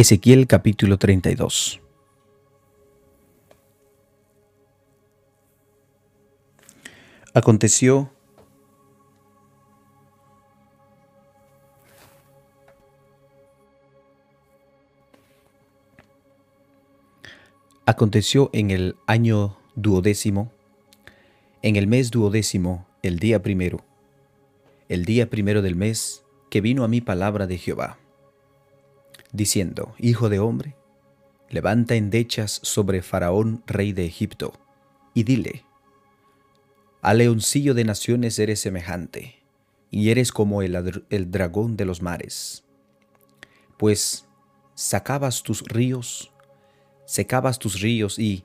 Ezequiel capítulo 32 Aconteció Aconteció en el año duodécimo, en el mes duodécimo, el día primero, el día primero del mes, que vino a mí palabra de Jehová, diciendo, Hijo de hombre, levanta endechas sobre Faraón, rey de Egipto, y dile, a leoncillo de naciones eres semejante, y eres como el, el dragón de los mares, pues sacabas tus ríos, secabas tus ríos y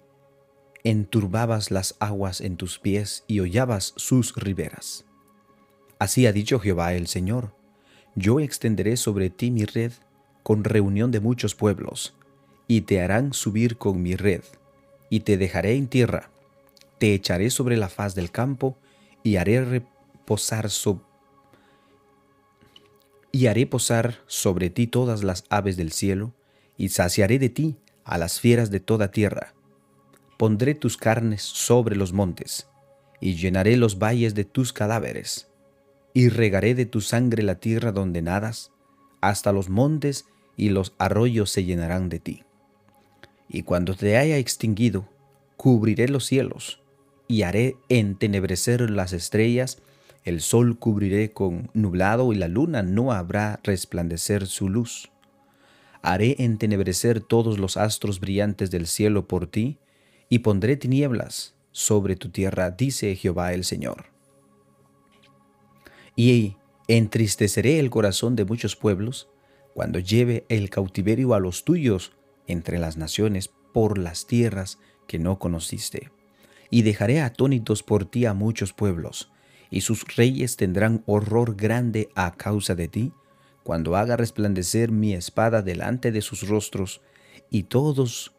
enturbabas las aguas en tus pies y hollabas sus riberas. Así ha dicho Jehová el Señor, yo extenderé sobre ti mi red con reunión de muchos pueblos, y te harán subir con mi red, y te dejaré en tierra, te echaré sobre la faz del campo, y haré reposar y haré posar sobre ti todas las aves del cielo, y saciaré de ti a las fieras de toda tierra. Pondré tus carnes sobre los montes, y llenaré los valles de tus cadáveres, y regaré de tu sangre la tierra donde nadas, hasta los montes y los arroyos se llenarán de ti. Y cuando te haya extinguido, cubriré los cielos, y haré entenebrecer las estrellas, el sol cubriré con nublado y la luna no habrá resplandecer su luz. Haré entenebrecer todos los astros brillantes del cielo por ti, y pondré tinieblas sobre tu tierra, dice Jehová el Señor. Y entristeceré el corazón de muchos pueblos, cuando lleve el cautiverio a los tuyos entre las naciones por las tierras que no conociste. Y dejaré atónitos por ti a muchos pueblos, y sus reyes tendrán horror grande a causa de ti, cuando haga resplandecer mi espada delante de sus rostros, y todos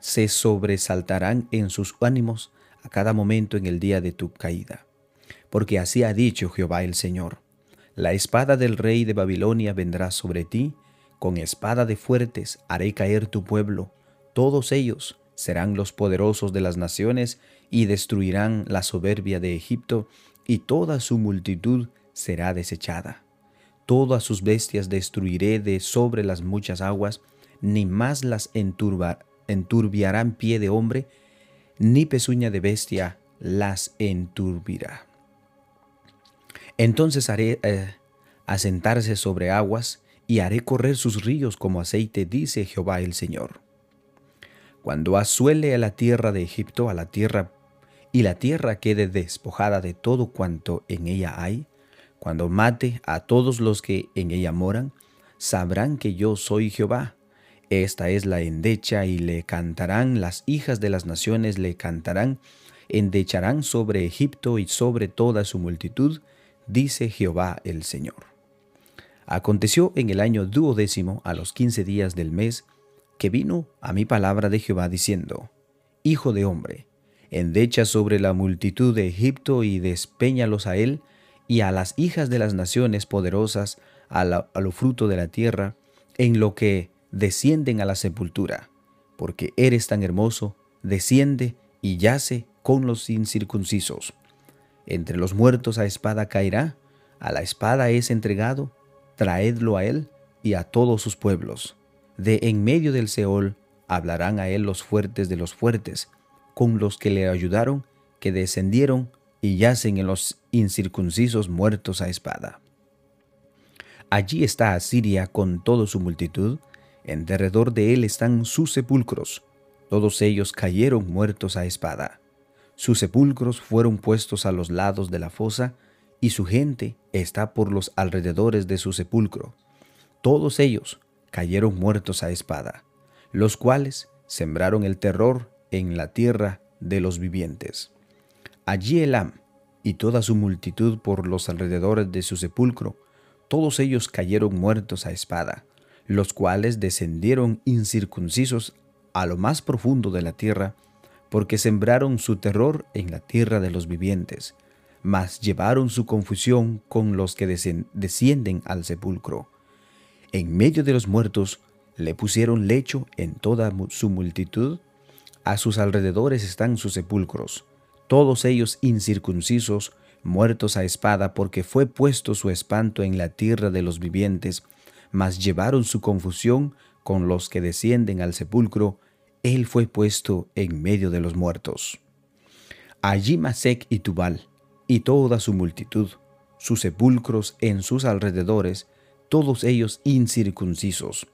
se sobresaltarán en sus ánimos a cada momento en el día de tu caída. Porque así ha dicho Jehová el Señor la espada del rey de Babilonia vendrá sobre ti, con espada de fuertes haré caer tu pueblo, todos ellos serán los poderosos de las naciones y destruirán la soberbia de Egipto, y toda su multitud será desechada. Todas sus bestias destruiré de sobre las muchas aguas, ni más las enturbiarán pie de hombre, ni pezuña de bestia las enturbirá. Entonces haré eh, asentarse sobre aguas y haré correr sus ríos como aceite, dice Jehová el Señor. Cuando asuele a la tierra de Egipto, a la tierra, y la tierra quede despojada de todo cuanto en ella hay, cuando mate a todos los que en ella moran, sabrán que yo soy Jehová. Esta es la endecha y le cantarán las hijas de las naciones, le cantarán, endecharán sobre Egipto y sobre toda su multitud, dice Jehová el Señor. Aconteció en el año duodécimo, a los quince días del mes, que vino a mi palabra de Jehová diciendo, Hijo de hombre, endecha sobre la multitud de Egipto y despeñalos a él y a las hijas de las naciones poderosas, a, a lo fruto de la tierra, en lo que descienden a la sepultura, porque eres tan hermoso, desciende y yace con los incircuncisos entre los muertos a espada caerá, a la espada es entregado, traedlo a él y a todos sus pueblos. De en medio del Seol hablarán a él los fuertes de los fuertes, con los que le ayudaron, que descendieron y yacen en los incircuncisos muertos a espada. Allí está Asiria con toda su multitud, en derredor de él están sus sepulcros, todos ellos cayeron muertos a espada. Sus sepulcros fueron puestos a los lados de la fosa, y su gente está por los alrededores de su sepulcro. Todos ellos cayeron muertos a espada, los cuales sembraron el terror en la tierra de los vivientes. Allí Elam y toda su multitud por los alrededores de su sepulcro, todos ellos cayeron muertos a espada, los cuales descendieron incircuncisos a lo más profundo de la tierra porque sembraron su terror en la tierra de los vivientes, mas llevaron su confusión con los que descienden al sepulcro. En medio de los muertos le pusieron lecho en toda su multitud, a sus alrededores están sus sepulcros, todos ellos incircuncisos, muertos a espada, porque fue puesto su espanto en la tierra de los vivientes, mas llevaron su confusión con los que descienden al sepulcro, él fue puesto en medio de los muertos. Allí Masek y Tubal, y toda su multitud, sus sepulcros en sus alrededores, todos ellos incircuncisos,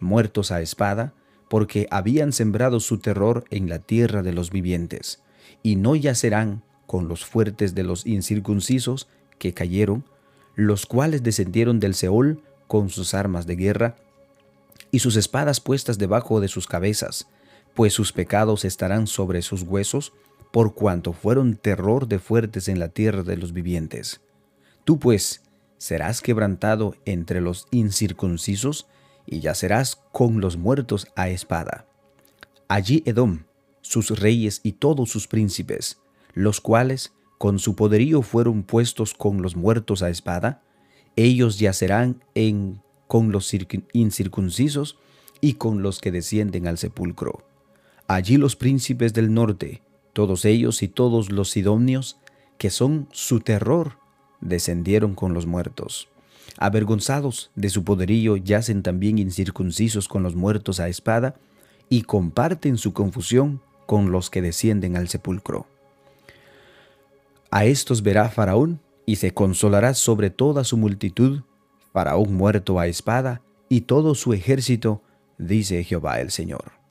muertos a espada, porque habían sembrado su terror en la tierra de los vivientes, y no yacerán con los fuertes de los incircuncisos que cayeron, los cuales descendieron del Seol con sus armas de guerra y sus espadas puestas debajo de sus cabezas, pues sus pecados estarán sobre sus huesos, por cuanto fueron terror de fuertes en la tierra de los vivientes. Tú pues serás quebrantado entre los incircuncisos, y yacerás con los muertos a espada. Allí Edom, sus reyes y todos sus príncipes, los cuales con su poderío fueron puestos con los muertos a espada, ellos yacerán con los incircuncisos y con los que descienden al sepulcro. Allí los príncipes del norte, todos ellos y todos los sidonios, que son su terror, descendieron con los muertos. Avergonzados de su poderío, yacen también incircuncisos con los muertos a espada, y comparten su confusión con los que descienden al sepulcro. A estos verá Faraón y se consolará sobre toda su multitud, Faraón muerto a espada y todo su ejército, dice Jehová el Señor.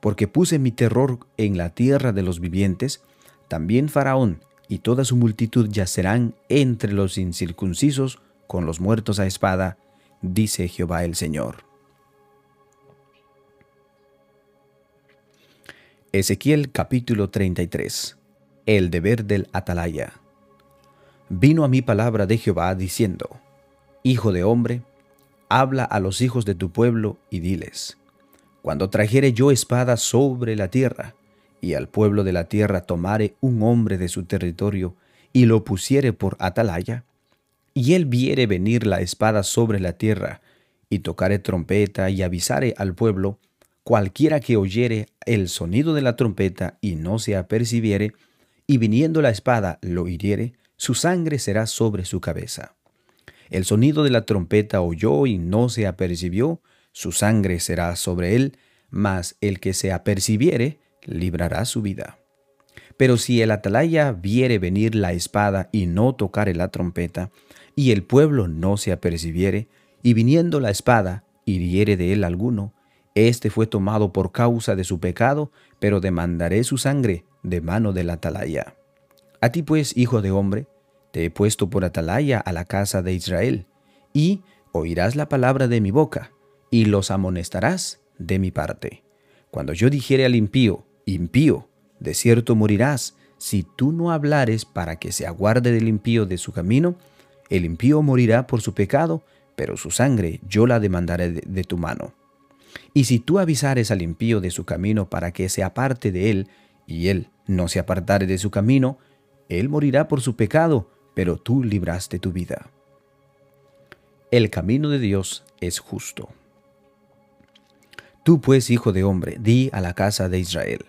Porque puse mi terror en la tierra de los vivientes, también Faraón y toda su multitud yacerán entre los incircuncisos con los muertos a espada, dice Jehová el Señor. Ezequiel capítulo 33 el deber del atalaya. Vino a mí palabra de Jehová diciendo, Hijo de hombre, habla a los hijos de tu pueblo y diles, Cuando trajere yo espada sobre la tierra, y al pueblo de la tierra tomare un hombre de su territorio, y lo pusiere por atalaya, y él viere venir la espada sobre la tierra, y tocare trompeta y avisare al pueblo, cualquiera que oyere el sonido de la trompeta y no se apercibiere, y viniendo la espada lo hiriere, su sangre será sobre su cabeza. El sonido de la trompeta oyó y no se apercibió, su sangre será sobre él, mas el que se apercibiere librará su vida. Pero si el atalaya viere venir la espada y no tocare la trompeta, y el pueblo no se apercibiere, y viniendo la espada hiriere de él alguno, éste fue tomado por causa de su pecado, pero demandaré su sangre de mano del atalaya. A ti pues, hijo de hombre, te he puesto por atalaya a la casa de Israel, y oirás la palabra de mi boca, y los amonestarás de mi parte. Cuando yo dijere al impío, impío, de cierto morirás, si tú no hablares para que se aguarde del impío de su camino, el impío morirá por su pecado, pero su sangre yo la demandaré de, de tu mano. Y si tú avisares al impío de su camino para que se aparte de él, y él no se apartare de su camino, él morirá por su pecado, pero tú libraste tu vida. El camino de Dios es justo. Tú pues, hijo de hombre, di a la casa de Israel,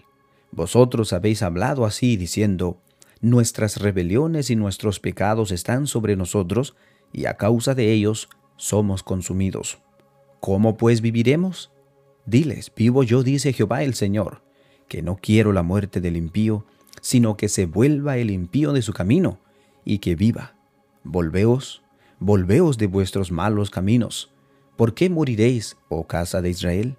vosotros habéis hablado así, diciendo, Nuestras rebeliones y nuestros pecados están sobre nosotros, y a causa de ellos somos consumidos. ¿Cómo pues viviremos? Diles, vivo yo, dice Jehová el Señor, que no quiero la muerte del impío, sino que se vuelva el impío de su camino, y que viva. Volveos, volveos de vuestros malos caminos. ¿Por qué moriréis, oh casa de Israel?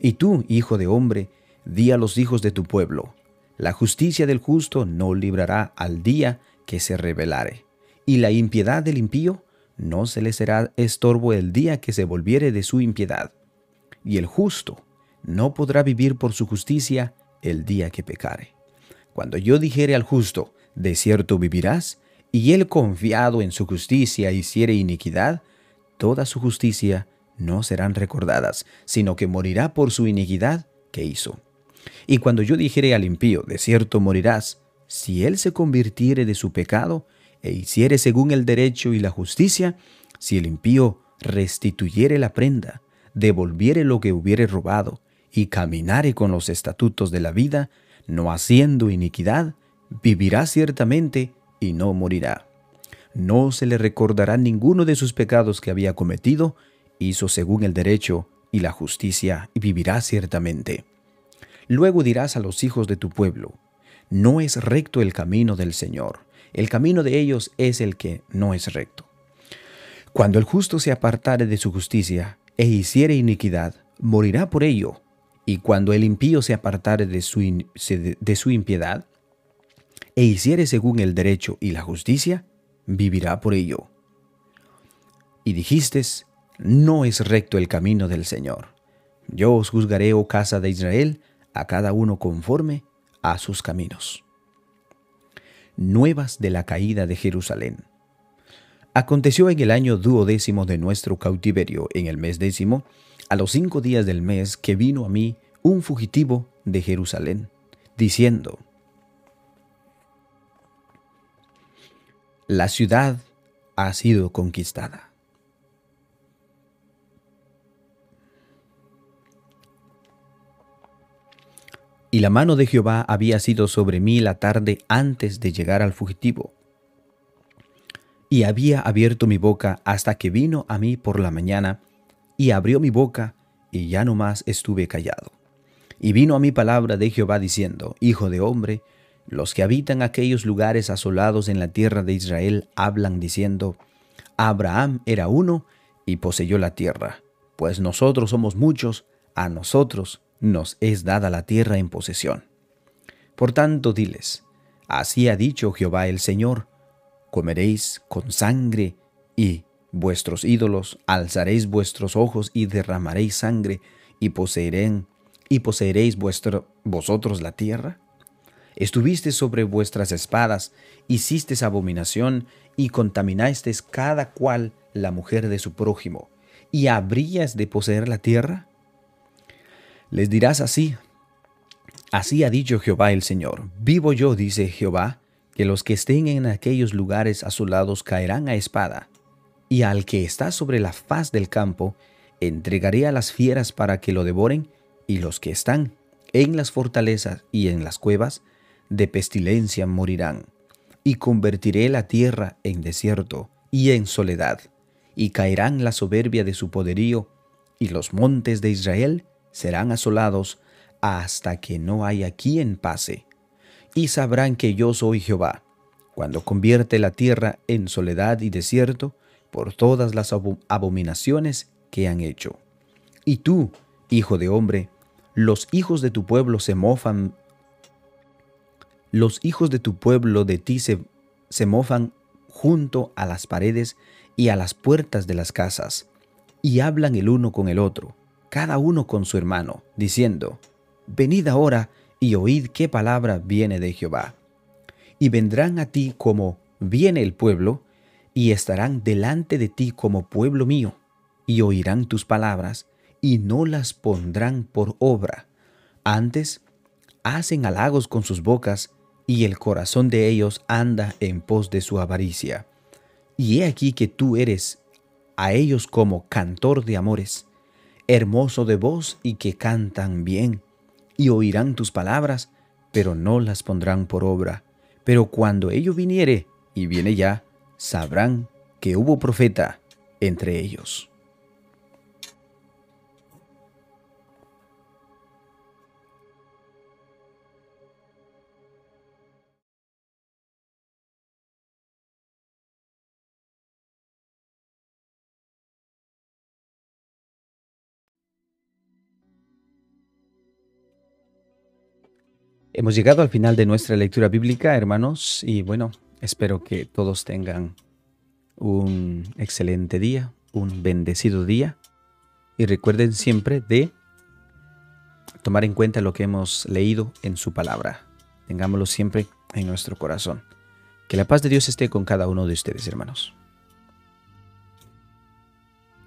Y tú, hijo de hombre, di a los hijos de tu pueblo, la justicia del justo no librará al día que se rebelare, y la impiedad del impío no se le será estorbo el día que se volviere de su impiedad. Y el justo no podrá vivir por su justicia, el día que pecare. Cuando yo dijere al justo, de cierto vivirás, y él confiado en su justicia hiciere iniquidad, toda su justicia no serán recordadas, sino que morirá por su iniquidad que hizo. Y cuando yo dijere al impío, de cierto morirás, si él se convirtiere de su pecado e hiciere según el derecho y la justicia, si el impío restituyere la prenda, devolviere lo que hubiere robado, y caminare con los estatutos de la vida, no haciendo iniquidad, vivirá ciertamente y no morirá. No se le recordará ninguno de sus pecados que había cometido, hizo según el derecho y la justicia, y vivirá ciertamente. Luego dirás a los hijos de tu pueblo, no es recto el camino del Señor, el camino de ellos es el que no es recto. Cuando el justo se apartare de su justicia e hiciere iniquidad, morirá por ello, y cuando el impío se apartare de su, de su impiedad e hiciere según el derecho y la justicia, vivirá por ello. Y dijiste, no es recto el camino del Señor. Yo os juzgaré, oh casa de Israel, a cada uno conforme a sus caminos. Nuevas de la caída de Jerusalén. Aconteció en el año duodécimo de nuestro cautiverio, en el mes décimo, a los cinco días del mes, que vino a mí un fugitivo de Jerusalén, diciendo, La ciudad ha sido conquistada. Y la mano de Jehová había sido sobre mí la tarde antes de llegar al fugitivo. Y había abierto mi boca hasta que vino a mí por la mañana, y abrió mi boca, y ya no más estuve callado. Y vino a mí palabra de Jehová diciendo, Hijo de hombre, los que habitan aquellos lugares asolados en la tierra de Israel hablan diciendo, Abraham era uno y poseyó la tierra, pues nosotros somos muchos, a nosotros nos es dada la tierra en posesión. Por tanto, diles, así ha dicho Jehová el Señor, comeréis con sangre y vuestros ídolos, alzaréis vuestros ojos y derramaréis sangre y poseerán y poseeréis vuestro, vosotros la tierra. Estuviste sobre vuestras espadas, hicisteis abominación y contaminasteis cada cual la mujer de su prójimo, y habrías de poseer la tierra. Les dirás así, así ha dicho Jehová el Señor, vivo yo, dice Jehová, que los que estén en aquellos lugares asolados caerán a espada, y al que está sobre la faz del campo, entregaré a las fieras para que lo devoren, y los que están en las fortalezas y en las cuevas, de pestilencia morirán. Y convertiré la tierra en desierto y en soledad, y caerán la soberbia de su poderío, y los montes de Israel serán asolados hasta que no haya quien pase. Y sabrán que yo soy Jehová, cuando convierte la tierra en soledad y desierto por todas las abominaciones que han hecho. Y tú, hijo de hombre, los hijos de tu pueblo se mofan, los hijos de tu pueblo de ti se, se mofan junto a las paredes y a las puertas de las casas, y hablan el uno con el otro cada uno con su hermano, diciendo, Venid ahora y oíd qué palabra viene de Jehová. Y vendrán a ti como viene el pueblo, y estarán delante de ti como pueblo mío, y oirán tus palabras, y no las pondrán por obra. Antes, hacen halagos con sus bocas, y el corazón de ellos anda en pos de su avaricia. Y he aquí que tú eres a ellos como cantor de amores, hermoso de voz y que cantan bien, y oirán tus palabras, pero no las pondrán por obra. Pero cuando ello viniere, y viene ya, sabrán que hubo profeta entre ellos. Hemos llegado al final de nuestra lectura bíblica, hermanos, y bueno, espero que todos tengan un excelente día, un bendecido día, y recuerden siempre de tomar en cuenta lo que hemos leído en su palabra. Tengámoslo siempre en nuestro corazón. Que la paz de Dios esté con cada uno de ustedes, hermanos.